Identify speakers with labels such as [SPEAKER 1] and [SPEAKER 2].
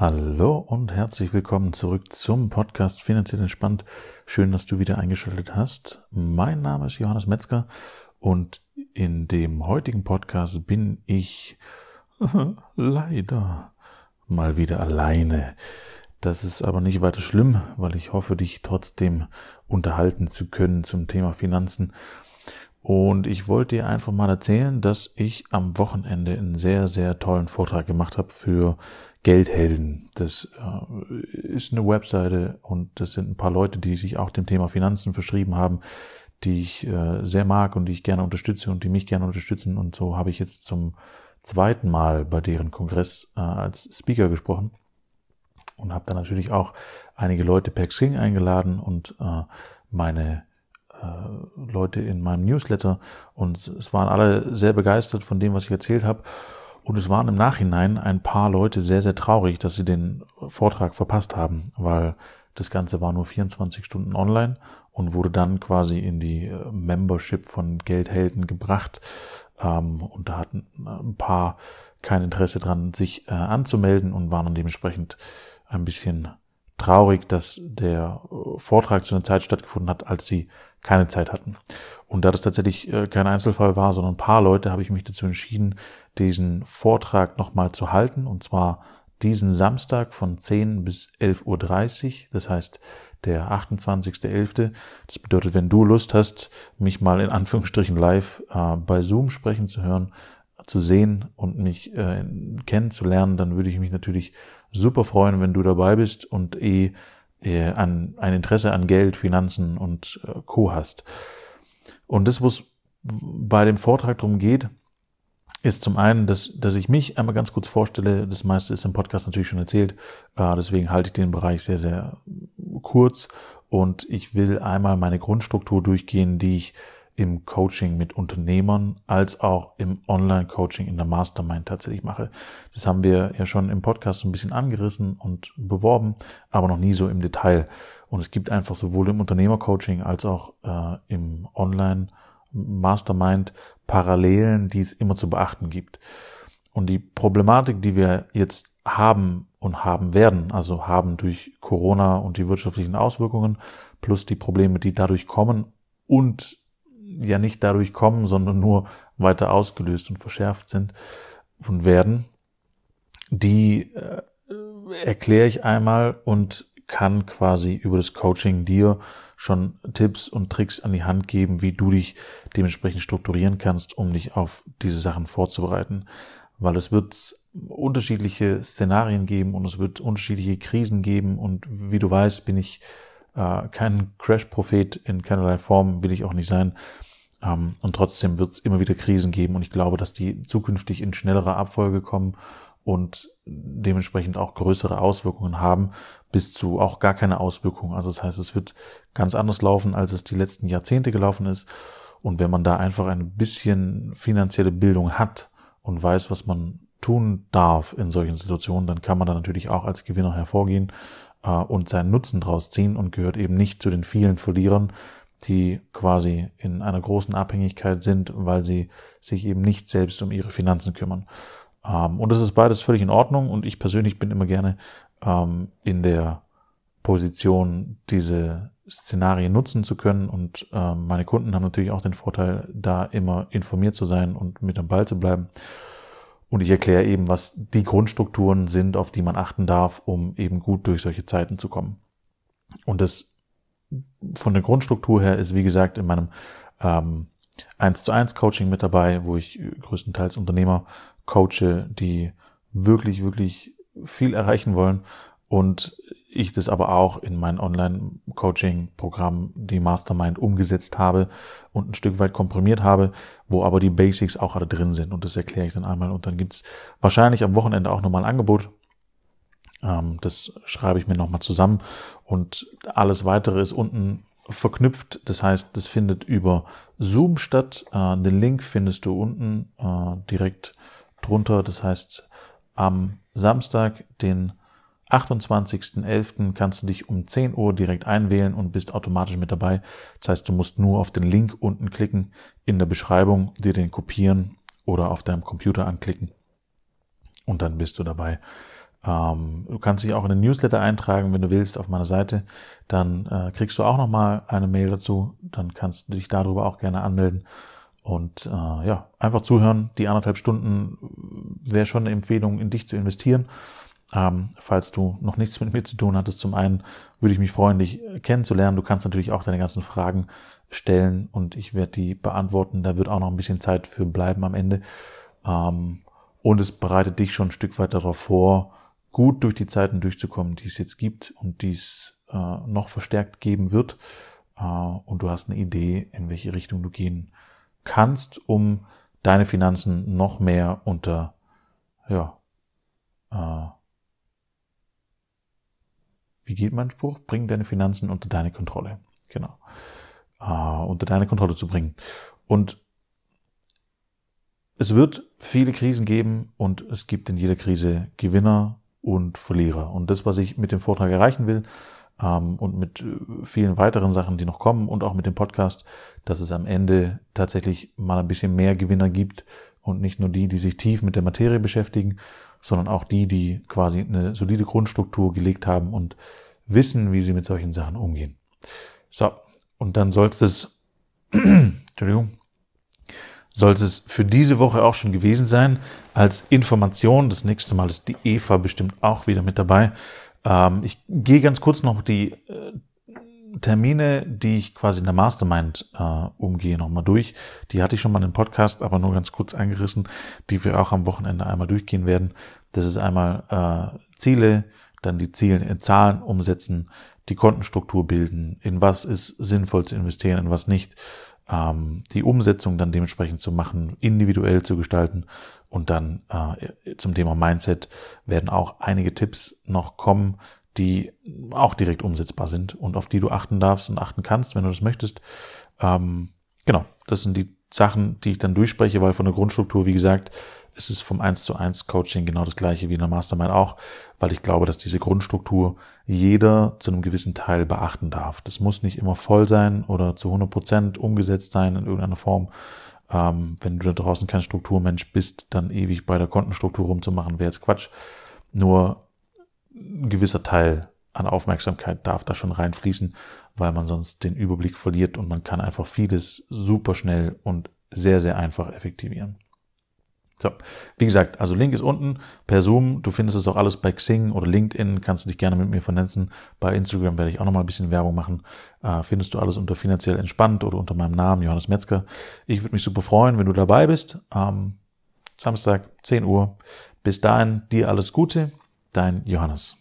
[SPEAKER 1] Hallo und herzlich willkommen zurück zum Podcast Finanziell Entspannt. Schön, dass du wieder eingeschaltet hast. Mein Name ist Johannes Metzger und in dem heutigen Podcast bin ich leider mal wieder alleine. Das ist aber nicht weiter schlimm, weil ich hoffe, dich trotzdem unterhalten zu können zum Thema Finanzen. Und ich wollte dir einfach mal erzählen, dass ich am Wochenende einen sehr, sehr tollen Vortrag gemacht habe für Geldhelden. Das äh, ist eine Webseite und das sind ein paar Leute, die sich auch dem Thema Finanzen verschrieben haben, die ich äh, sehr mag und die ich gerne unterstütze und die mich gerne unterstützen. Und so habe ich jetzt zum zweiten Mal bei deren Kongress äh, als Speaker gesprochen und habe dann natürlich auch einige Leute per Xing eingeladen und meine Leute in meinem Newsletter und es waren alle sehr begeistert von dem, was ich erzählt habe. Und es waren im Nachhinein ein paar Leute sehr, sehr traurig, dass sie den Vortrag verpasst haben, weil das Ganze war nur 24 Stunden online und wurde dann quasi in die äh, Membership von Geldhelden gebracht. Ähm, und da hatten ein paar kein Interesse dran, sich äh, anzumelden und waren dementsprechend ein bisschen traurig, dass der Vortrag zu einer Zeit stattgefunden hat, als sie keine Zeit hatten. Und da das tatsächlich äh, kein Einzelfall war, sondern ein paar Leute, habe ich mich dazu entschieden, diesen Vortrag nochmal zu halten. Und zwar diesen Samstag von 10 bis 11.30 Uhr. Das heißt, der 28.11. Das bedeutet, wenn du Lust hast, mich mal in Anführungsstrichen live äh, bei Zoom sprechen zu hören, zu sehen und mich äh, kennenzulernen, dann würde ich mich natürlich super freuen, wenn du dabei bist und eh an, ein Interesse an Geld, Finanzen und äh, Co. hast. Und das, was bei dem Vortrag darum geht, ist zum einen, dass, dass ich mich einmal ganz kurz vorstelle. Das meiste ist im Podcast natürlich schon erzählt. Äh, deswegen halte ich den Bereich sehr, sehr kurz. Und ich will einmal meine Grundstruktur durchgehen, die ich im Coaching mit Unternehmern als auch im Online-Coaching in der Mastermind tatsächlich mache. Das haben wir ja schon im Podcast ein bisschen angerissen und beworben, aber noch nie so im Detail. Und es gibt einfach sowohl im Unternehmercoaching als auch äh, im Online-Mastermind Parallelen, die es immer zu beachten gibt. Und die Problematik, die wir jetzt haben und haben werden, also haben durch Corona und die wirtschaftlichen Auswirkungen, plus die Probleme, die dadurch kommen und ja nicht dadurch kommen, sondern nur weiter ausgelöst und verschärft sind und werden, die äh, erkläre ich einmal und kann quasi über das Coaching dir schon Tipps und Tricks an die Hand geben, wie du dich dementsprechend strukturieren kannst, um dich auf diese Sachen vorzubereiten. Weil es wird unterschiedliche Szenarien geben und es wird unterschiedliche Krisen geben und wie du weißt, bin ich äh, kein Crash-Prophet in keinerlei Form, will ich auch nicht sein. Ähm, und trotzdem wird es immer wieder Krisen geben und ich glaube, dass die zukünftig in schnellerer Abfolge kommen und dementsprechend auch größere Auswirkungen haben, bis zu auch gar keine Auswirkungen. Also das heißt, es wird ganz anders laufen, als es die letzten Jahrzehnte gelaufen ist. Und wenn man da einfach ein bisschen finanzielle Bildung hat und weiß, was man tun darf in solchen Situationen, dann kann man da natürlich auch als Gewinner hervorgehen äh, und seinen Nutzen draus ziehen und gehört eben nicht zu den vielen Verlierern, die quasi in einer großen Abhängigkeit sind, weil sie sich eben nicht selbst um ihre Finanzen kümmern. Ähm, und das ist beides völlig in Ordnung und ich persönlich bin immer gerne ähm, in der Position, diese Szenarien nutzen zu können und ähm, meine Kunden haben natürlich auch den Vorteil, da immer informiert zu sein und mit am Ball zu bleiben. Und ich erkläre eben, was die Grundstrukturen sind, auf die man achten darf, um eben gut durch solche Zeiten zu kommen. Und das von der Grundstruktur her ist, wie gesagt, in meinem ähm, 1 zu 1 Coaching mit dabei, wo ich größtenteils Unternehmer coache, die wirklich, wirklich viel erreichen wollen und ich das aber auch in mein Online-Coaching-Programm, die Mastermind, umgesetzt habe und ein Stück weit komprimiert habe, wo aber die Basics auch alle drin sind. Und das erkläre ich dann einmal. Und dann gibt's wahrscheinlich am Wochenende auch nochmal ein Angebot. Ähm, das schreibe ich mir nochmal zusammen. Und alles weitere ist unten verknüpft. Das heißt, das findet über Zoom statt. Äh, den Link findest du unten äh, direkt drunter. Das heißt, am Samstag, den 28.11. kannst du dich um 10 Uhr direkt einwählen und bist automatisch mit dabei. Das heißt, du musst nur auf den Link unten klicken in der Beschreibung, dir den kopieren oder auf deinem Computer anklicken und dann bist du dabei. Ähm, du kannst dich auch in den Newsletter eintragen, wenn du willst, auf meiner Seite. Dann äh, kriegst du auch nochmal eine Mail dazu. Dann kannst du dich darüber auch gerne anmelden. Und äh, ja, einfach zuhören. Die anderthalb Stunden wäre schon eine Empfehlung, in dich zu investieren. Ähm, falls du noch nichts mit mir zu tun hattest, zum einen würde ich mich freuen, dich kennenzulernen. Du kannst natürlich auch deine ganzen Fragen stellen und ich werde die beantworten. Da wird auch noch ein bisschen Zeit für bleiben am Ende. Ähm, und es bereitet dich schon ein Stück weit darauf vor, gut durch die Zeiten durchzukommen, die es jetzt gibt und die es äh, noch verstärkt geben wird. Äh, und du hast eine Idee, in welche Richtung du gehen kannst, um deine Finanzen noch mehr unter, ja, äh, wie geht mein Spruch? Bring deine Finanzen unter deine Kontrolle. Genau. Äh, unter deine Kontrolle zu bringen. Und es wird viele Krisen geben und es gibt in jeder Krise Gewinner und Verlierer. Und das, was ich mit dem Vortrag erreichen will ähm, und mit äh, vielen weiteren Sachen, die noch kommen und auch mit dem Podcast, dass es am Ende tatsächlich mal ein bisschen mehr Gewinner gibt und nicht nur die, die sich tief mit der Materie beschäftigen, sondern auch die, die quasi eine solide Grundstruktur gelegt haben und wissen, wie sie mit solchen Sachen umgehen. So, und dann soll es, Entschuldigung, soll es für diese Woche auch schon gewesen sein. Als Information, das nächste Mal ist die Eva bestimmt auch wieder mit dabei. Ähm, ich gehe ganz kurz noch die äh, Termine, die ich quasi in der Mastermind äh, umgehe, nochmal durch. Die hatte ich schon mal im Podcast, aber nur ganz kurz eingerissen, die wir auch am Wochenende einmal durchgehen werden. Das ist einmal äh, Ziele, dann die Ziele in Zahlen umsetzen, die Kontenstruktur bilden, in was ist sinnvoll zu investieren, in was nicht, ähm, die Umsetzung dann dementsprechend zu machen, individuell zu gestalten und dann äh, zum Thema Mindset werden auch einige Tipps noch kommen, die auch direkt umsetzbar sind und auf die du achten darfst und achten kannst, wenn du das möchtest. Ähm, genau, das sind die Sachen, die ich dann durchspreche, weil von der Grundstruktur, wie gesagt, ist es vom 1 zu 1 Coaching genau das gleiche wie in der Mastermind auch, weil ich glaube, dass diese Grundstruktur jeder zu einem gewissen Teil beachten darf. Das muss nicht immer voll sein oder zu 100 Prozent umgesetzt sein in irgendeiner Form. Ähm, wenn du da draußen kein Strukturmensch bist, dann ewig bei der Kontenstruktur rumzumachen, wäre jetzt Quatsch. Nur ein gewisser Teil an Aufmerksamkeit darf da schon reinfließen, weil man sonst den Überblick verliert und man kann einfach vieles super schnell und sehr, sehr einfach effektivieren. So, wie gesagt, also Link ist unten per Zoom. Du findest es auch alles bei Xing oder LinkedIn. Kannst du dich gerne mit mir vernetzen. Bei Instagram werde ich auch nochmal ein bisschen Werbung machen. Äh, findest du alles unter finanziell entspannt oder unter meinem Namen Johannes Metzger. Ich würde mich super freuen, wenn du dabei bist. Am Samstag 10 Uhr. Bis dahin dir alles Gute. Dein Johannes.